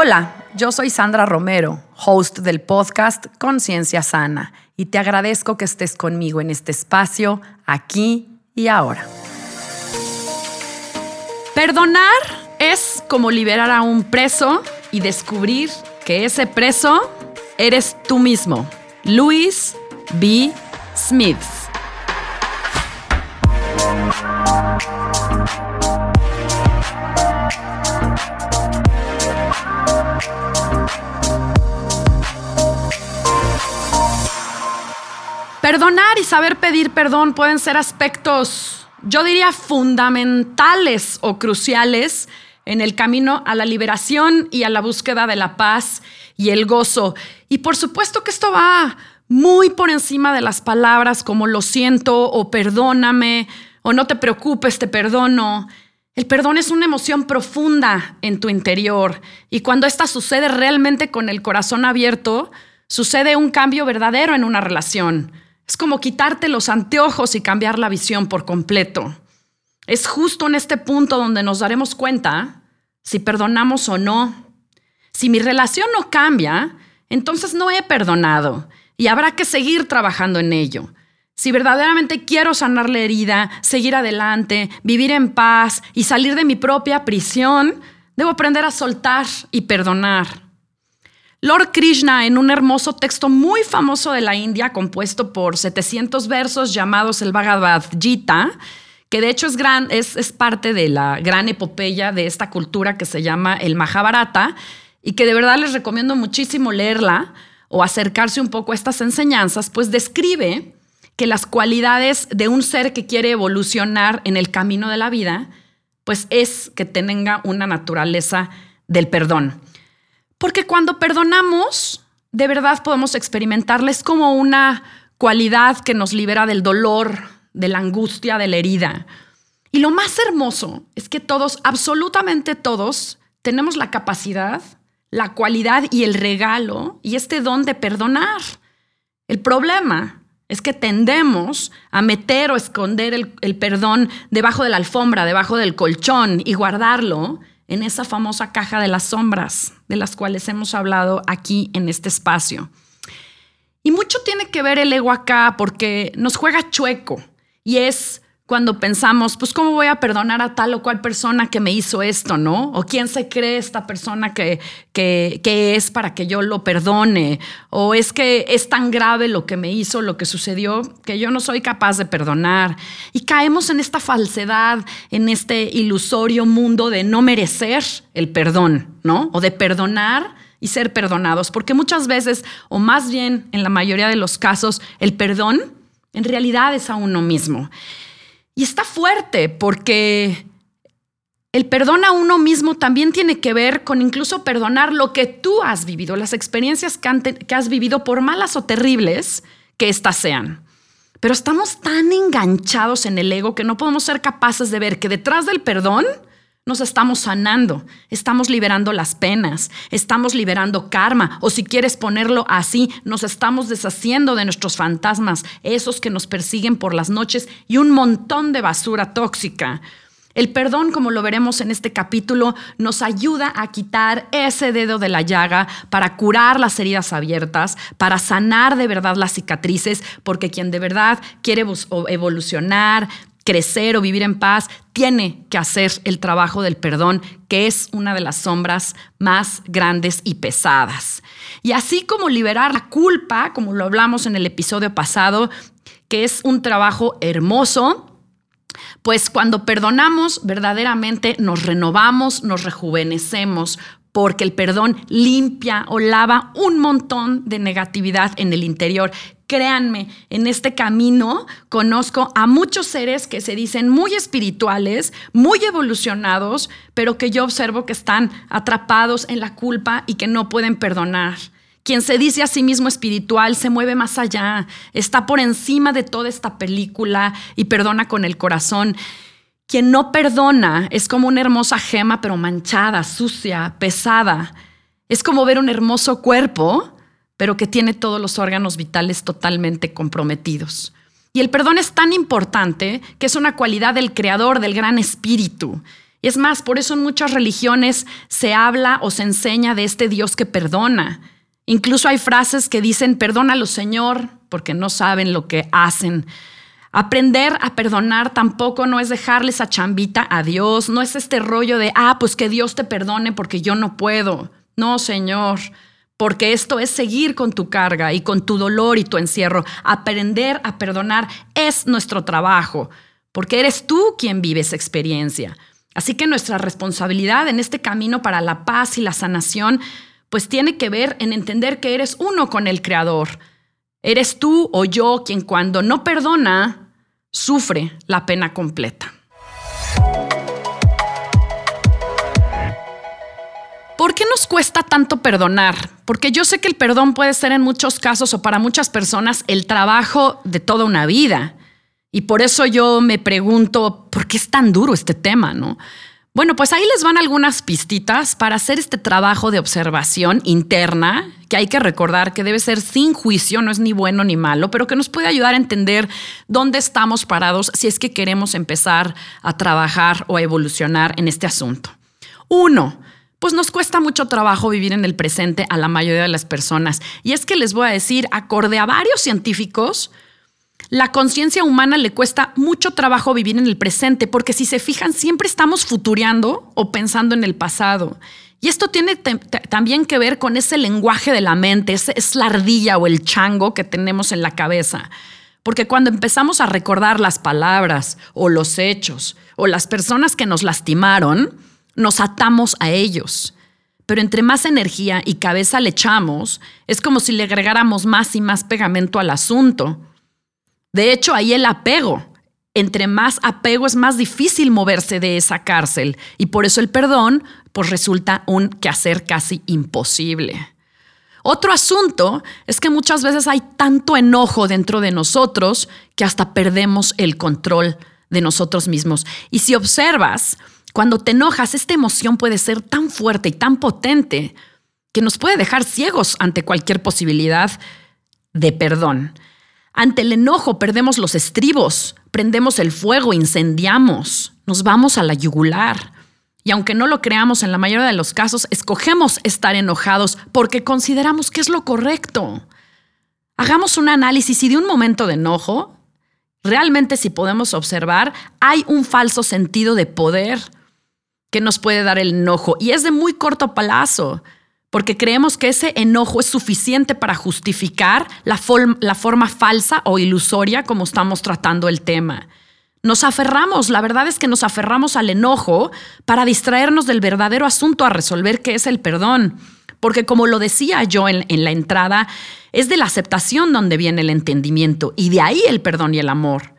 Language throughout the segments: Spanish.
Hola, yo soy Sandra Romero, host del podcast Conciencia Sana, y te agradezco que estés conmigo en este espacio, aquí y ahora. Perdonar es como liberar a un preso y descubrir que ese preso eres tú mismo. Louis B. Smith. Perdonar y saber pedir perdón pueden ser aspectos, yo diría, fundamentales o cruciales en el camino a la liberación y a la búsqueda de la paz y el gozo. Y por supuesto que esto va muy por encima de las palabras como lo siento o perdóname o no te preocupes, te perdono. El perdón es una emoción profunda en tu interior y cuando esta sucede realmente con el corazón abierto, sucede un cambio verdadero en una relación. Es como quitarte los anteojos y cambiar la visión por completo. Es justo en este punto donde nos daremos cuenta si perdonamos o no. Si mi relación no cambia, entonces no he perdonado y habrá que seguir trabajando en ello. Si verdaderamente quiero sanar la herida, seguir adelante, vivir en paz y salir de mi propia prisión, debo aprender a soltar y perdonar. Lord Krishna, en un hermoso texto muy famoso de la India, compuesto por 700 versos llamados el Bhagavad Gita, que de hecho es, gran, es, es parte de la gran epopeya de esta cultura que se llama el Mahabharata, y que de verdad les recomiendo muchísimo leerla o acercarse un poco a estas enseñanzas, pues describe que las cualidades de un ser que quiere evolucionar en el camino de la vida, pues es que tenga una naturaleza del perdón. Porque cuando perdonamos, de verdad podemos experimentarles como una cualidad que nos libera del dolor, de la angustia, de la herida. Y lo más hermoso es que todos, absolutamente todos, tenemos la capacidad, la cualidad y el regalo y este don de perdonar. El problema es que tendemos a meter o esconder el, el, perdón debajo de la alfombra, debajo del colchón y guardarlo en esa famosa caja de las sombras de las cuales hemos hablado aquí en este espacio. Y mucho tiene que ver el ego acá porque nos juega chueco y es cuando pensamos, pues, ¿cómo voy a perdonar a tal o cual persona que me hizo esto, no? O quién se cree esta persona que, que, que, es para que yo lo perdone. O es que es tan grave lo que me hizo, lo que sucedió, que yo no soy capaz de perdonar. Y caemos en esta falsedad, en este ilusorio mundo de no merecer el perdón, ¿no? O de perdonar y ser perdonados. Porque muchas veces, o más bien en la mayoría de los casos, el perdón en realidad es a uno mismo. Y está fuerte porque el perdón a uno mismo también tiene que ver con incluso perdonar lo que tú has vivido, las experiencias que, has vivido, por malas o terribles que éstas sean. Pero estamos tan enganchados en el ego que no podemos ser capaces de ver que detrás del perdón nos estamos sanando, estamos liberando las penas, estamos liberando karma, o si quieres ponerlo así, nos estamos deshaciendo de nuestros fantasmas, esos que nos persiguen por las noches y un montón de basura tóxica. El perdón, como lo veremos en este capítulo, nos ayuda a quitar ese dedo de la llaga para curar las heridas abiertas, para sanar de verdad las cicatrices, porque quien de verdad quiere evolucionar, crecer o vivir en paz, tiene que hacer el trabajo del perdón, que es una de las sombras más grandes y pesadas. Y así como liberar la culpa, como lo hablamos en el episodio pasado, que es un trabajo hermoso, pues cuando perdonamos, verdaderamente nos renovamos, nos rejuvenecemos, porque el perdón limpia o lava un montón de negatividad en el interior Créanme, en este camino conozco a muchos seres que se dicen muy espirituales, muy evolucionados, pero que yo observo que están atrapados en la culpa y que no pueden perdonar Quien se dice a sí mismo espiritual se mueve más allá, está por encima de toda esta película y perdona con el corazón. Quien no perdona es como una hermosa gema, pero manchada, sucia, pesada. Es como ver un hermoso cuerpo, pero que tiene todos los órganos vitales totalmente comprometidos. Y el perdón es tan importante que es una cualidad del creador, del gran espíritu. Y es más, por eso en muchas religiones se habla o se enseña de este Dios que perdona. Incluso hay frases que dicen, perdónalo Señor, porque no saben lo que hacen. Aprender a perdonar tampoco no es dejarle esa chambita a Dios, no es este rollo de, ah, pues que Dios te perdone porque yo no puedo. No, Señor, porque esto es seguir con tu carga y con tu dolor y tu encierro. Aprender a perdonar es nuestro trabajo, porque eres tú quien vive esa experiencia. Así que nuestra responsabilidad en este camino para la paz y la sanación pues tiene que ver en entender que eres uno con el Creador. Eres tú o yo quien cuando no perdona, sufre la pena completa. ¿Por qué nos cuesta tanto perdonar? Porque yo sé que el perdón puede ser en muchos casos o para muchas personas el trabajo de toda una vida. Y por eso yo me pregunto, ¿por qué es tan duro este tema, no? Bueno, pues ahí les van algunas pistitas para hacer este trabajo de observación interna, que hay que recordar que debe ser sin juicio, no es ni bueno ni malo, pero que nos puede ayudar a entender dónde estamos parados si es que queremos empezar a trabajar o a evolucionar en este asunto. Uno, pues nos cuesta mucho trabajo vivir en el presente a la mayoría de las personas. Y es que les voy a decir, acorde a varios científicos, la conciencia humana le cuesta mucho trabajo vivir en el presente, porque si se fijan, siempre estamos futureando o pensando en el pasado. Y esto tiene también que ver con ese lenguaje de la mente, es la ardilla o el chango que tenemos en la cabeza. Porque cuando empezamos a recordar las palabras o los hechos o las personas que nos lastimaron, nos atamos a ellos. Pero entre más energía y cabeza le echamos, es como si le agregáramos más y más pegamento al asunto. De hecho, ahí el apego. Entre más apego es más difícil moverse de esa cárcel y por eso el perdón pues resulta un quehacer casi imposible. Otro asunto es que muchas veces hay tanto enojo dentro de nosotros que hasta perdemos el control de nosotros mismos. Y si observas, cuando te enojas, esta emoción puede ser tan fuerte y tan potente que nos puede dejar ciegos ante cualquier posibilidad de perdón. Ante el enojo perdemos los estribos, prendemos el fuego, incendiamos, nos vamos a la yugular. Y aunque no lo creamos en la mayoría de los casos, escogemos estar enojados porque consideramos que es lo correcto. Hagamos un análisis y de un momento de enojo, realmente si podemos observar, hay un falso sentido de poder que nos puede dar el enojo y es de muy corto plazo porque creemos que ese enojo es suficiente para justificar la, forma falsa o ilusoria como estamos tratando el tema. Nos aferramos, la verdad es que nos aferramos al enojo para distraernos del verdadero asunto a resolver, que es el perdón. Porque como lo decía yo en la entrada, es de la aceptación donde viene el entendimiento y de ahí el perdón y el amor.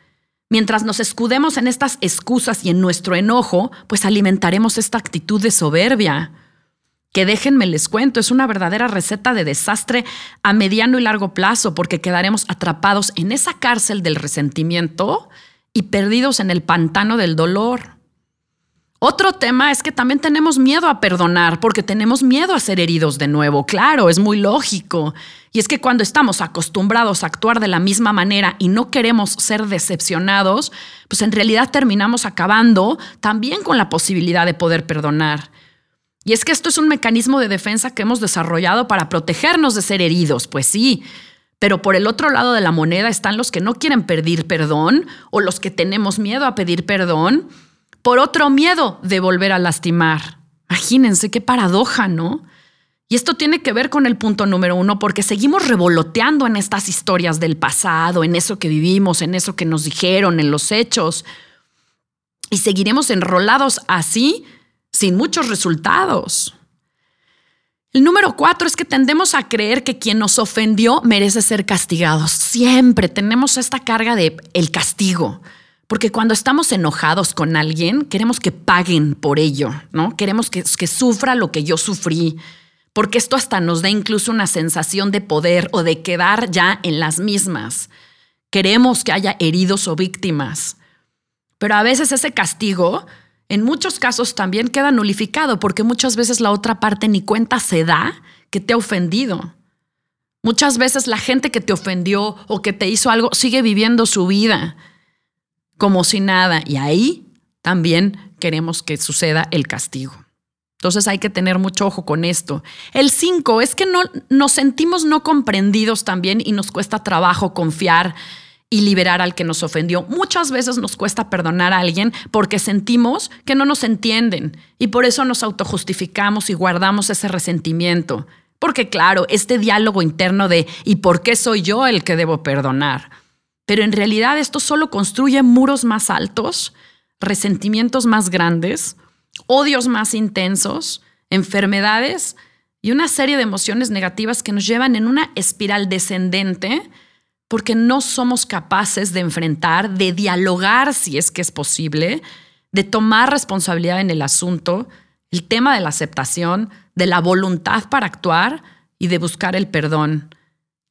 Mientras nos escudemos en estas excusas y en nuestro enojo, pues alimentaremos esta actitud de soberbia que déjenme les cuento, es una verdadera receta de desastre a mediano y largo plazo, porque quedaremos atrapados en esa cárcel del resentimiento y perdidos en el pantano del dolor. Otro tema es que también tenemos miedo a perdonar, porque tenemos miedo a ser heridos de nuevo. Claro, es muy lógico. Y es que cuando estamos acostumbrados a actuar de la misma manera y no queremos ser decepcionados, pues en realidad terminamos acabando también con la posibilidad de poder perdonar. Y es que esto es un mecanismo de defensa que hemos desarrollado para protegernos de ser heridos, pues sí. Pero por el otro lado de la moneda están los que no quieren pedir perdón o los que tenemos miedo a pedir perdón por otro miedo de volver a lastimar. Imagínense qué paradoja, ¿no? Y esto tiene que ver con el punto número uno, porque seguimos revoloteando en estas historias del pasado, en eso que vivimos, en eso que nos dijeron, en los hechos. Y seguiremos enrolados así sin muchos resultados. El número cuatro es que tendemos a creer que quien nos ofendió merece ser castigado. Siempre tenemos esta carga de el castigo. Porque cuando estamos enojados con alguien, queremos que paguen por ello, ¿no? Queremos que, sufra lo que yo sufrí. porque esto hasta nos da incluso una sensación de poder o de quedar ya en las mismas. Queremos que haya heridos o víctimas, pero a veces ese castigo, en muchos casos también queda nulificado, porque muchas veces la otra parte ni cuenta se da que te ha ofendido. Muchas veces la gente que te ofendió o que te hizo algo sigue viviendo su vida como si nada y ahí también queremos que suceda el castigo. Entonces hay que tener mucho ojo con esto. El 5 es que no, nos sentimos no comprendidos también y nos cuesta trabajo confiar y liberar al que nos ofendió. Muchas veces nos cuesta perdonar a alguien porque sentimos que no nos entienden y por eso nos autojustificamos y guardamos ese resentimiento. Porque claro, este diálogo interno de ¿y por qué soy yo el que debo perdonar? Pero en realidad esto solo construye muros más altos, resentimientos más grandes, odios más intensos, enfermedades y una serie de emociones negativas que nos llevan en una espiral descendente porque no somos capaces de enfrentar, de dialogar si es que es posible, de tomar responsabilidad en el asunto, el tema de la aceptación, de la voluntad para actuar y de buscar el perdón.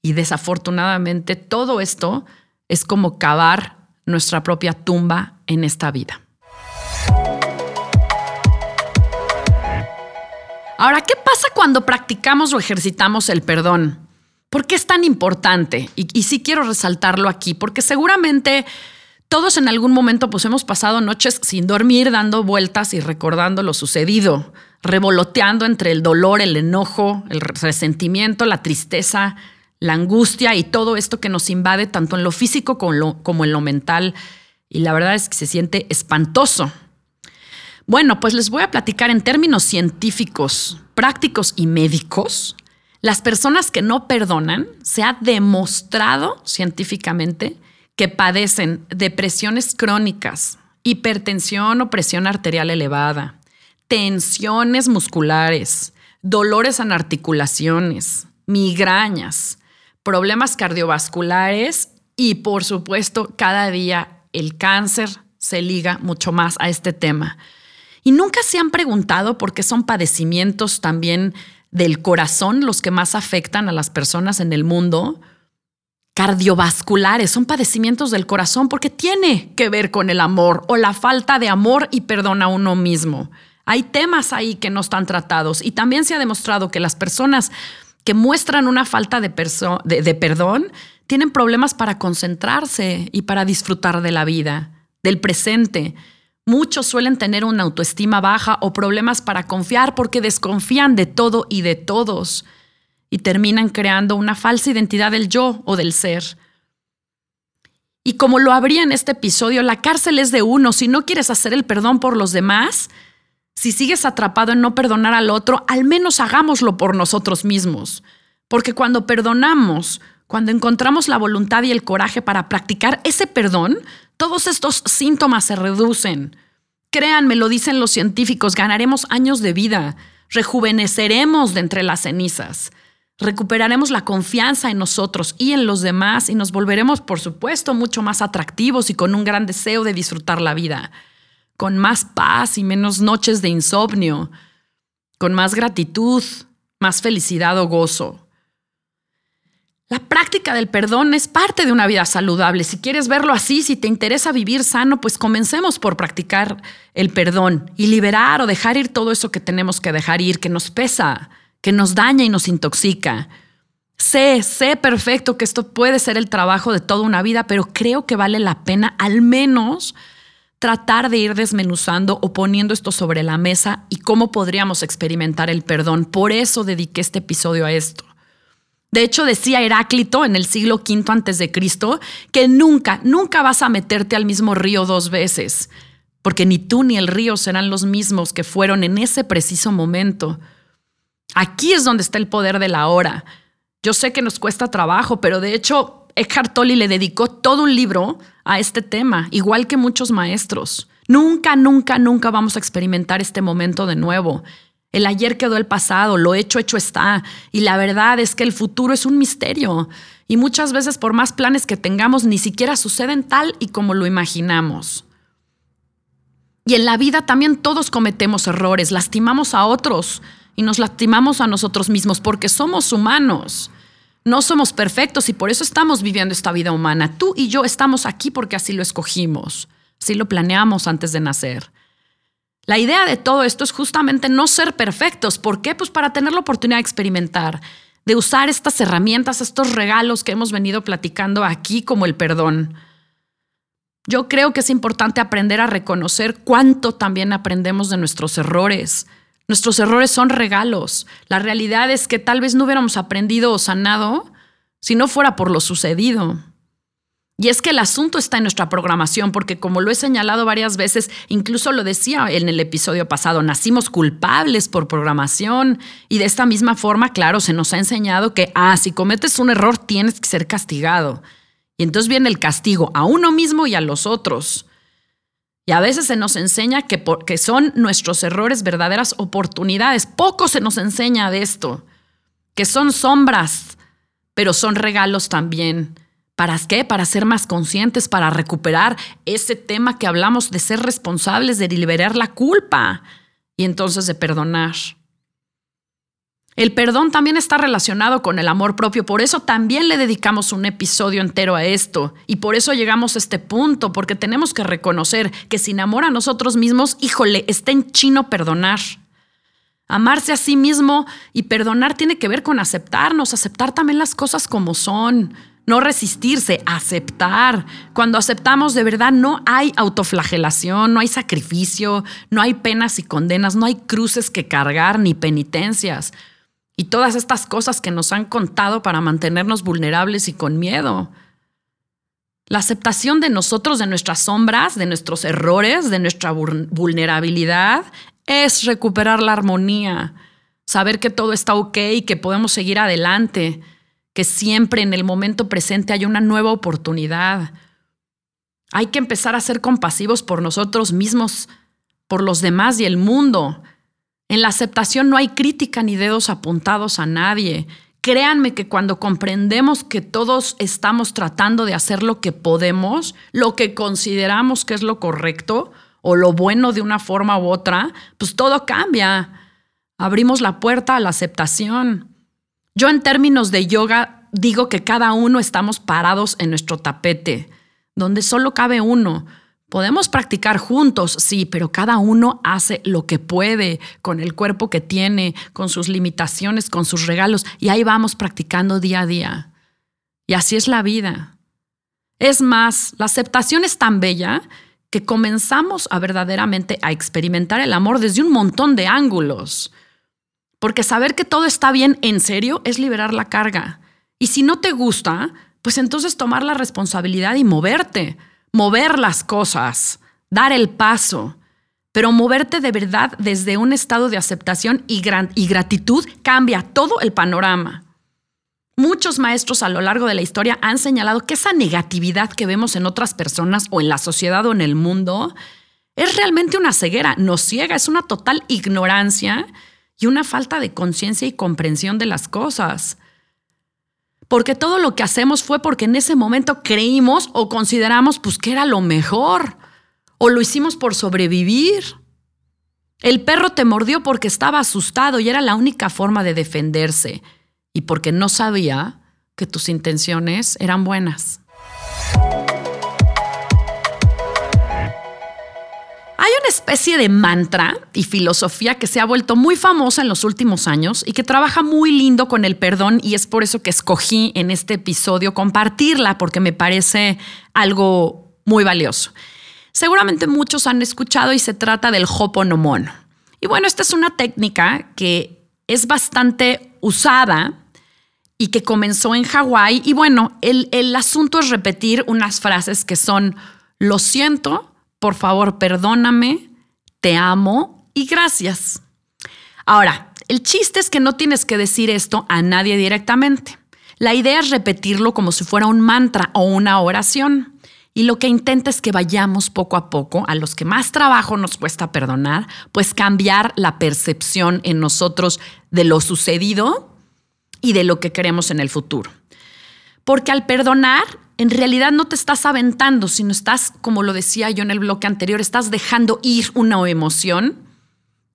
Y desafortunadamente todo esto es como cavar nuestra propia tumba en esta vida. Ahora, ¿qué pasa cuando practicamos o ejercitamos el perdón? ¿Por qué es tan importante? Y, sí quiero resaltarlo aquí, porque seguramente todos en algún momento pues hemos pasado noches sin dormir, dando vueltas y recordando lo sucedido, revoloteando entre el dolor, el enojo, el resentimiento, la tristeza, la angustia y todo esto que nos invade tanto en lo físico como, en lo mental. Y la verdad es que se siente espantoso. Bueno, pues les voy a platicar en términos científicos, prácticos y médicos las personas que no perdonan, se ha demostrado científicamente que padecen depresiones crónicas, hipertensión o presión arterial elevada, tensiones musculares, dolores en articulaciones, migrañas, problemas cardiovasculares y por supuesto cada día el cáncer se liga mucho más a este tema. Y nunca se han preguntado por qué son padecimientos también del corazón los que más afectan a las personas en el mundo, cardiovasculares, son padecimientos del corazón porque tiene que ver con el amor o la falta de amor y perdón a uno mismo. Hay temas ahí que no están tratados y también se ha demostrado que las personas que muestran una falta de, de perdón tienen problemas para concentrarse y para disfrutar de la vida, del presente. Muchos suelen tener una autoestima baja o problemas para confiar porque desconfían de todo y de todos y terminan creando una falsa identidad del yo o del ser. Y como lo habría en este episodio, la cárcel es de uno. Si no quieres hacer el perdón por los demás, si sigues atrapado en no perdonar al otro, al menos hagámoslo por nosotros mismos. Porque cuando perdonamos, cuando encontramos la voluntad y el coraje para practicar ese perdón, todos estos síntomas se reducen. Créanme, lo dicen los científicos, ganaremos años de vida, rejuveneceremos de entre las cenizas, recuperaremos la confianza en nosotros y en los demás y nos volveremos, por supuesto, mucho más atractivos y con un gran deseo de disfrutar la vida, con más paz y menos noches de insomnio, con más gratitud, más felicidad o gozo. La práctica del perdón es parte de una vida saludable. Si quieres verlo así, si te interesa vivir sano, pues comencemos por practicar el perdón y liberar o dejar ir todo eso que tenemos que dejar ir, que nos pesa, que nos daña y nos intoxica. Sé, sé perfecto que esto puede ser el trabajo de toda una vida, pero creo que vale la pena al menos tratar de ir desmenuzando o poniendo esto sobre la mesa y cómo podríamos experimentar el perdón. Por eso dediqué este episodio a esto. De hecho, decía Heráclito en el siglo V antes de Cristo que nunca, nunca vas a meterte al mismo río dos veces, porque ni tú ni el río serán los mismos que fueron en ese preciso momento. Aquí es donde está el poder de la hora. Yo sé que nos cuesta trabajo, pero de hecho Eckhart Tolle le dedicó todo un libro a este tema, igual que muchos maestros. Nunca, nunca, nunca vamos a experimentar este momento de nuevo. El ayer quedó el pasado, lo hecho, hecho está. Y la verdad es que el futuro es un misterio. Y muchas veces por más planes que tengamos, ni siquiera suceden tal y como lo imaginamos. Y en la vida también todos cometemos errores, lastimamos a otros y nos lastimamos a nosotros mismos porque somos humanos. No somos perfectos y por eso estamos viviendo esta vida humana. Tú y yo estamos aquí porque así lo escogimos, así lo planeamos antes de nacer. La idea de todo esto es justamente no ser perfectos. ¿Por qué? Pues para tener la oportunidad de experimentar, de usar estas herramientas, estos regalos que hemos venido platicando aquí como el perdón. Yo creo que es importante aprender a reconocer cuánto también aprendemos de nuestros errores. Nuestros errores son regalos. La realidad es que tal vez no hubiéramos aprendido o sanado si no fuera por lo sucedido. Y es que el asunto está en nuestra programación, porque como lo he señalado varias veces, incluso lo decía en el episodio pasado, nacimos culpables por programación y de esta misma forma, claro, se nos ha enseñado que, ah, si cometes un error tienes que ser castigado. Y entonces viene el castigo a uno mismo y a los otros. Y a veces se nos enseña que, que son nuestros errores verdaderas oportunidades. Poco se nos enseña de esto, que son sombras, pero son regalos también ¿Para qué? Para ser más conscientes, para recuperar ese tema que hablamos de ser responsables, de liberar la culpa y entonces de perdonar. El perdón también está relacionado con el amor propio, por eso también le dedicamos un episodio entero a esto y por eso llegamos a este punto, porque tenemos que reconocer que sin amor a nosotros mismos, híjole, está en chino perdonar. Amarse a sí mismo y perdonar tiene que ver con aceptarnos, aceptar también las cosas como son, no resistirse, aceptar. Cuando aceptamos de verdad no hay autoflagelación, no hay sacrificio, no hay penas y condenas, no hay cruces que cargar ni penitencias. Y todas estas cosas que nos han contado para mantenernos vulnerables y con miedo. La aceptación de nosotros, de nuestras sombras, de nuestros errores, de nuestra vulnerabilidad, es recuperar la armonía, saber que todo está ok y que podemos seguir adelante que siempre en el momento presente hay una nueva oportunidad. Hay que empezar a ser compasivos por nosotros mismos, por los demás y el mundo. En la aceptación no hay crítica ni dedos apuntados a nadie. Créanme que cuando comprendemos que todos estamos tratando de hacer lo que podemos, lo que consideramos que es lo correcto o lo bueno de una forma u otra, pues todo cambia. Abrimos la puerta a la aceptación. Yo en términos de yoga digo que cada uno estamos parados en nuestro tapete, donde solo cabe uno. Podemos practicar juntos, sí, pero cada uno hace lo que puede con el cuerpo que tiene, con sus limitaciones, con sus regalos, y ahí vamos practicando día a día. Y así es la vida. Es más, la aceptación es tan bella que comenzamos a verdaderamente a experimentar el amor desde un montón de ángulos. Porque saber que todo está bien en serio es liberar la carga. Y si no te gusta, pues entonces tomar la responsabilidad y moverte, mover las cosas, dar el paso. Pero moverte de verdad desde un estado de aceptación y, y gratitud cambia todo el panorama. Muchos maestros a lo largo de la historia han señalado que esa negatividad que vemos en otras personas o en la sociedad o en el mundo es realmente una ceguera, nos ciega, es una total ignorancia y una falta de conciencia y comprensión de las cosas. Porque todo lo que hacemos fue porque en ese momento creímos o consideramos pues que era lo mejor o lo hicimos por sobrevivir. El perro te mordió porque estaba asustado y era la única forma de defenderse y porque no sabía que tus intenciones eran buenas. Hay una especie de mantra y filosofía que se ha vuelto muy famosa en los últimos años y que trabaja muy lindo con el perdón y es por eso que escogí en este episodio compartirla porque me parece algo muy valioso. Seguramente muchos han escuchado y se trata del Hoponomono. Y bueno, esta es una técnica que es bastante usada y que comenzó en Hawái. Y bueno, el, el asunto es repetir unas frases que son lo siento, por favor, perdóname, te amo y gracias. Ahora, el chiste es que no tienes que decir esto a nadie directamente. La idea es repetirlo como si fuera un mantra o una oración. Y lo que intenta es que vayamos poco a poco, a los que más trabajo nos cuesta perdonar, pues cambiar la percepción en nosotros de lo sucedido y de lo que queremos en el futuro. Porque al perdonar en realidad no te estás aventando, sino estás, como lo decía yo en el bloque anterior, estás dejando ir una emoción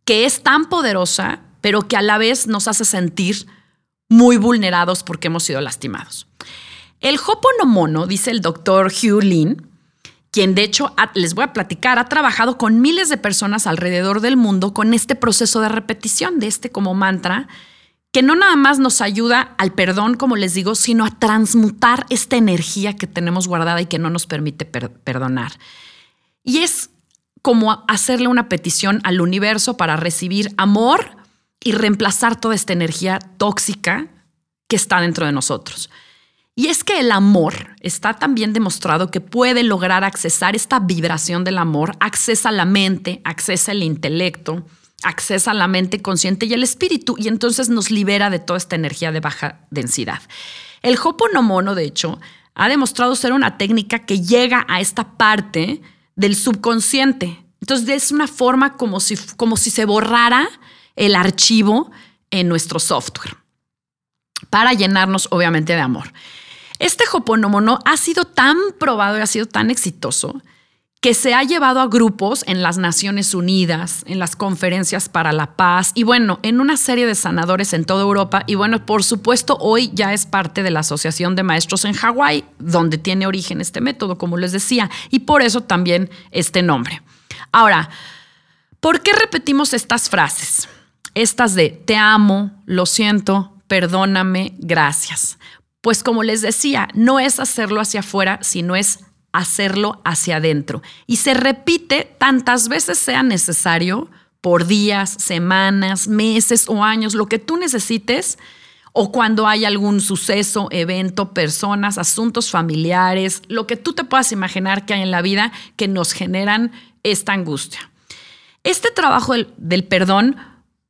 que es tan poderosa pero que a la vez nos hace sentir muy vulnerados porque hemos sido lastimados. El Hoponomono, dice el doctor Hugh Lin, quien de hecho les voy a platicar, ha trabajado con miles de personas alrededor del mundo con este proceso de repetición, de este como mantra, que no nada más nos ayuda al perdón, como les digo, sino a transmutar esta energía que tenemos guardada y que no nos permite perdonar. Y es como hacerle una petición al universo para recibir amor y reemplazar toda esta energía tóxica que está dentro de nosotros. Y es que el amor está también demostrado que puede lograr accesar esta vibración del amor, accesa la mente, accesa el intelecto, accesa la mente consciente y el espíritu, y entonces nos libera de toda esta energía de baja densidad. El Hoponomono, de hecho, ha demostrado ser una técnica que llega a esta parte del subconsciente. Entonces es una forma como si, como si se borrara el archivo en nuestro software para llenarnos obviamente de amor. Este Hoponomono ha sido tan probado y ha sido tan exitoso que se ha llevado a grupos en las Naciones Unidas, en las conferencias para la paz y bueno, en una serie de sanadores en toda Europa y bueno, por supuesto hoy ya es parte de la Asociación de Maestros en Hawái, donde tiene origen este método, como les decía, y por eso también este nombre. Ahora, ¿por qué repetimos estas frases? Estas de te amo, lo siento, perdóname, gracias. Pues como les decía, no es hacerlo hacia afuera, sino es hacerlo hacia adentro. Y se repite tantas veces sea necesario, por días, semanas, meses o años, lo que tú necesites, o cuando hay algún suceso, evento, personas, asuntos familiares, lo que tú te puedas imaginar que hay en la vida que nos generan esta angustia. Este trabajo del, perdón,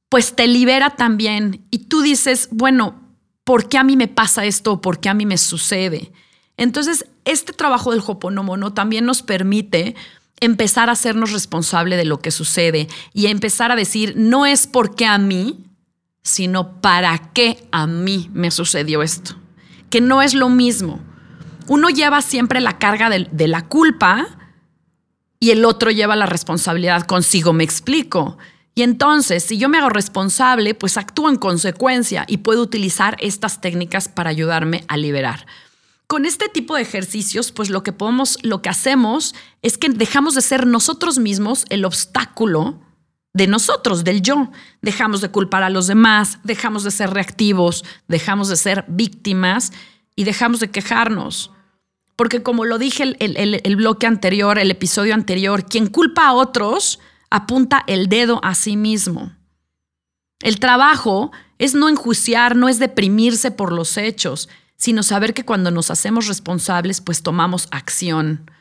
pues te libera también y tú dices, bueno, ¿por qué a mí me pasa esto? ¿Por qué a mí me sucede? Entonces, este trabajo del Hoponomono también nos permite empezar a hacernos responsable de lo que sucede y empezar a decir, no es porque a mí, sino para qué a mí me sucedió esto. Que no es lo mismo. Uno lleva siempre la carga de, de la culpa y el otro lleva la responsabilidad consigo, me explico. Y entonces, si yo me hago responsable, pues actúo en consecuencia y puedo utilizar estas técnicas para ayudarme a liberar con este tipo de ejercicios, pues lo que podemos, lo que hacemos es que dejamos de ser nosotros mismos el obstáculo de nosotros, del yo. Dejamos de culpar a los demás, dejamos de ser reactivos, dejamos de ser víctimas y dejamos de quejarnos. Porque como lo dije el, el bloque anterior, el episodio anterior, quien culpa a otros apunta el dedo a sí mismo. El trabajo es no enjuiciar, no es deprimirse por los hechos, sino saber que cuando nos hacemos responsables, pues tomamos acción.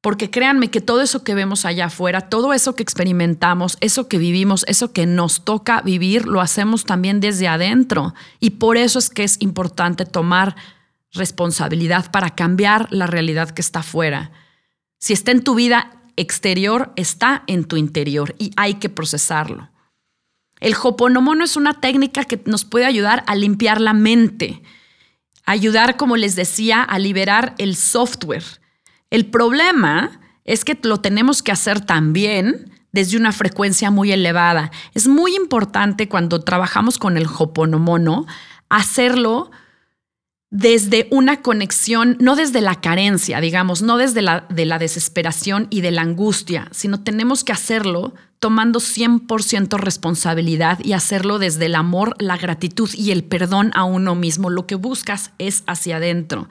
Porque créanme que todo eso que vemos allá afuera, todo eso que experimentamos, eso que vivimos, eso que nos toca vivir, lo hacemos también desde adentro. Y por eso es que es importante tomar responsabilidad para cambiar la realidad que está afuera. Si está en tu vida exterior, está en tu interior y hay que procesarlo. El Hoponomono es una técnica que nos puede ayudar a limpiar la mente ayudar, como les decía, a liberar el software. El problema es que lo tenemos que hacer también desde una frecuencia muy elevada. Es muy importante cuando trabajamos con el Hoponomono hacerlo desde una conexión, no desde la carencia, digamos, no desde la, de la desesperación y de la angustia, sino tenemos que hacerlo tomando 100% responsabilidad y hacerlo desde el amor, la gratitud y el perdón a uno mismo. Lo que buscas es hacia adentro.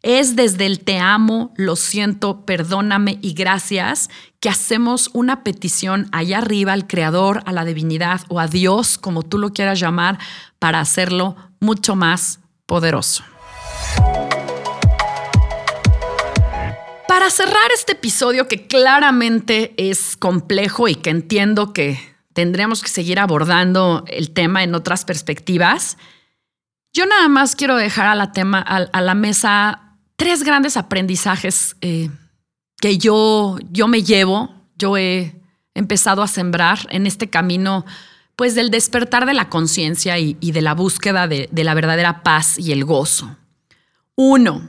Es desde el te amo, lo siento, perdóname y gracias que hacemos una petición allá arriba al Creador, a la divinidad o a Dios, como tú lo quieras llamar, para hacerlo mucho más poderoso. Para cerrar este episodio que claramente es complejo y que entiendo que tendremos que seguir abordando el tema en otras perspectivas, yo nada más quiero dejar a la, tema, a, la mesa tres grandes aprendizajes eh, que yo, yo me llevo, yo he empezado a sembrar en este camino pues del despertar de la conciencia y, de la búsqueda de, de la verdadera paz y el gozo. Uno,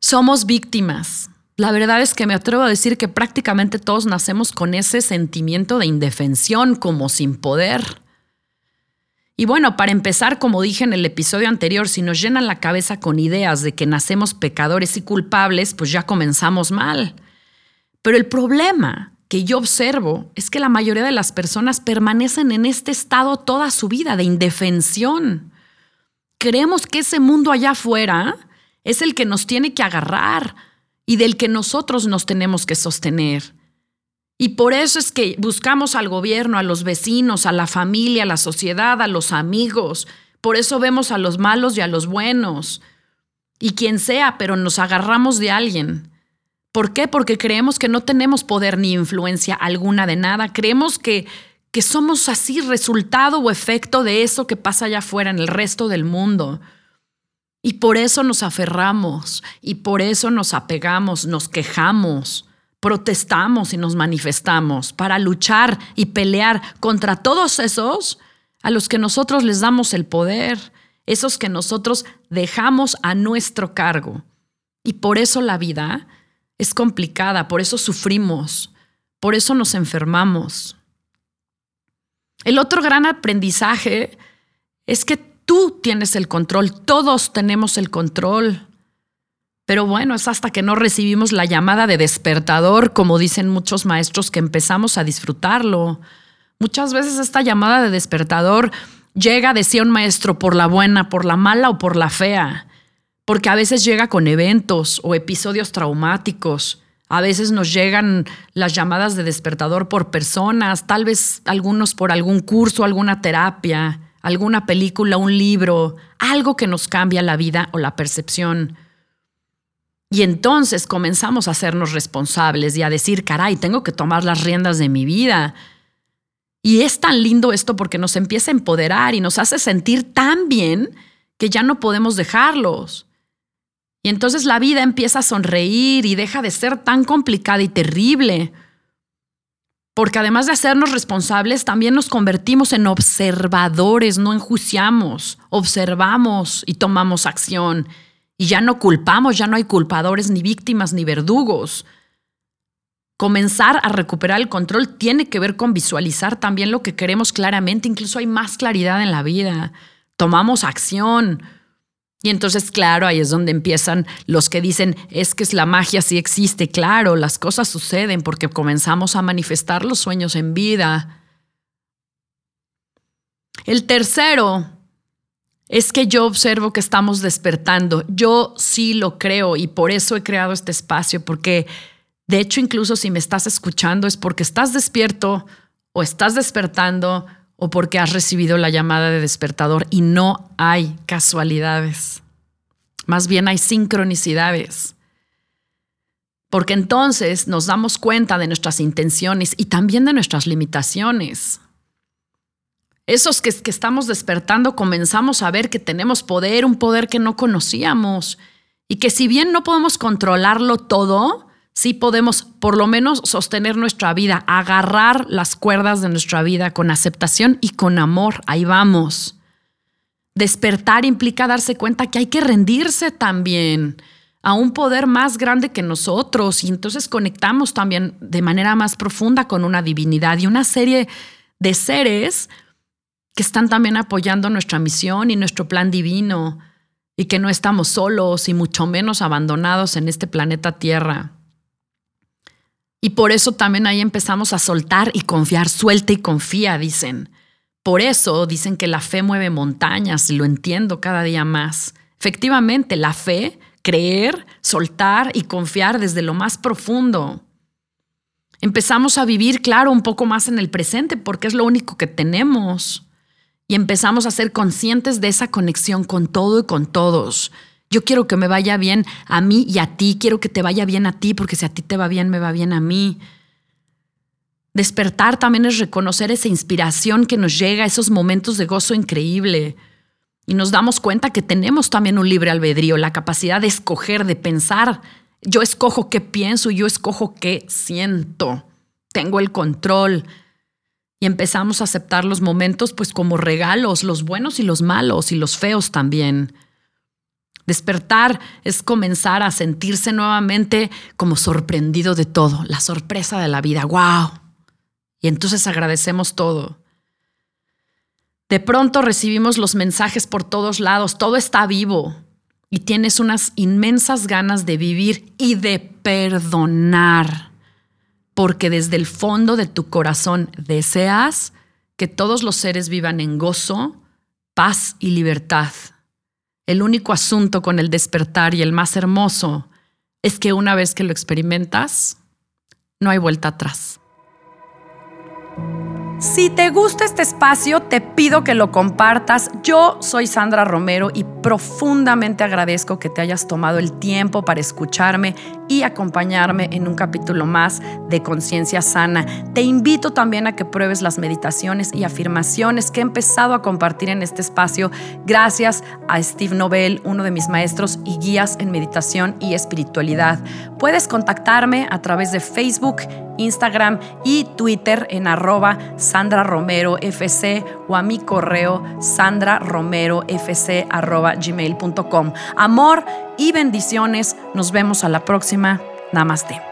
somos víctimas. La verdad es que me atrevo a decir que prácticamente todos nacemos con ese sentimiento de indefensión, como sin poder. Y bueno, para empezar, como dije en el episodio anterior, si nos llenan la cabeza con ideas de que nacemos pecadores y culpables, pues ya comenzamos mal. Pero el problema que yo observo es que la mayoría de las personas permanecen en este estado toda su vida de indefensión. Creemos que ese mundo allá afuera es el que nos tiene que agarrar y del que nosotros nos tenemos que sostener. Y por eso es que buscamos al gobierno, a los vecinos, a la familia, a la sociedad, a los amigos. Por eso vemos a los malos y a los buenos. Y quien sea, pero nos agarramos de alguien. ¿Por qué? Porque creemos que no tenemos poder ni influencia alguna de nada. Creemos que, que somos así resultado o efecto de eso que pasa allá afuera en el resto del mundo. Y por eso nos aferramos y por eso nos apegamos, nos quejamos protestamos y nos manifestamos para luchar y pelear contra todos esos a los que nosotros les damos el poder, esos que nosotros dejamos a nuestro cargo. Y por eso la vida es complicada, por eso sufrimos, por eso nos enfermamos. El otro gran aprendizaje es que tú tienes el control, todos tenemos el control. Pero bueno, es hasta que no recibimos la llamada de despertador, como dicen muchos maestros, que empezamos a disfrutarlo. Muchas veces esta llamada de despertador llega, decía un maestro, por la buena, por la mala o por la fea, porque a veces llega con eventos o episodios traumáticos. A veces nos llegan las llamadas de despertador por personas, tal vez algunos por algún curso, alguna terapia, alguna película, un libro, algo que nos cambia la vida o la percepción. Y entonces comenzamos a hacernos responsables y a decir, caray, tengo que tomar las riendas de mi vida. Y es tan lindo esto porque nos empieza a empoderar y nos hace sentir tan bien que ya no podemos dejarlos. Y entonces la vida empieza a sonreír y deja de ser tan complicada y terrible. Porque además de hacernos responsables, también nos convertimos en observadores, no enjuiciamos, observamos y tomamos acción. Y ya no culpamos, ya no hay culpadores, ni víctimas, ni verdugos. Comenzar a recuperar el control tiene que ver con visualizar también lo que queremos claramente, incluso hay más claridad en la vida. Tomamos acción. Y entonces, claro, ahí es donde empiezan los que dicen, es que es la magia sí existe. Claro, las cosas suceden porque comenzamos a manifestar los sueños en vida. El tercero es que yo observo que estamos despertando. Yo sí lo creo y por eso he creado este espacio, porque de hecho incluso si me estás escuchando es porque estás despierto o estás despertando o porque has recibido la llamada de despertador y no hay casualidades. Más bien hay sincronicidades. Porque entonces nos damos cuenta de nuestras intenciones y también de nuestras limitaciones. Esos que, estamos despertando comenzamos a ver que tenemos poder, un poder que no conocíamos. Y que si bien no podemos controlarlo todo, sí podemos por lo menos sostener nuestra vida, agarrar las cuerdas de nuestra vida con aceptación y con amor. Ahí vamos. Despertar implica darse cuenta que hay que rendirse también a un poder más grande que nosotros y entonces conectamos también de manera más profunda con una divinidad y una serie de seres que están también apoyando nuestra misión y nuestro plan divino, y que no estamos solos y mucho menos abandonados en este planeta Tierra. Y por eso también ahí empezamos a soltar y confiar, suelta y confía, dicen. Por eso dicen que la fe mueve montañas y lo entiendo cada día más. Efectivamente, la fe, creer, soltar y confiar desde lo más profundo. Empezamos a vivir, claro, un poco más en el presente porque es lo único que tenemos y empezamos a ser conscientes de esa conexión con todo y con todos. Yo quiero que me vaya bien a mí y a ti, quiero que te vaya bien a ti, porque si a ti te va bien, me va bien a mí. Despertar también es reconocer esa inspiración que nos llega, esos momentos de gozo increíble. Y nos damos cuenta que tenemos también un libre albedrío, la capacidad de escoger, de pensar. Yo escojo qué pienso, yo escojo qué siento. Tengo el control y empezamos a aceptar los momentos pues como regalos, los buenos y los malos y los feos también. Despertar es comenzar a sentirse nuevamente como sorprendido de todo, la sorpresa de la vida, wow. Y entonces agradecemos todo. De pronto recibimos los mensajes por todos lados, todo está vivo y tienes unas inmensas ganas de vivir y de perdonar, porque desde el fondo de tu corazón deseas que todos los seres vivan en gozo, paz y libertad. El único asunto con el despertar y el más hermoso es que una vez que lo experimentas, no hay vuelta atrás. Si te gusta este espacio, te pido que lo compartas. Yo soy Sandra Romero y profundamente agradezco que te hayas tomado el tiempo para escucharme y acompañarme en un capítulo más de Conciencia Sana. Te invito también a que pruebes las meditaciones y afirmaciones que he empezado a compartir en este espacio gracias a Steve Nobel, uno de mis maestros y guías en meditación y espiritualidad. Puedes contactarme a través de Facebook, Instagram y Twitter en arroba Sandra Romero FC o a mi correo sandraromerofc arroba gmail.com. Amor y bendiciones. Nos vemos a la próxima. Namaste.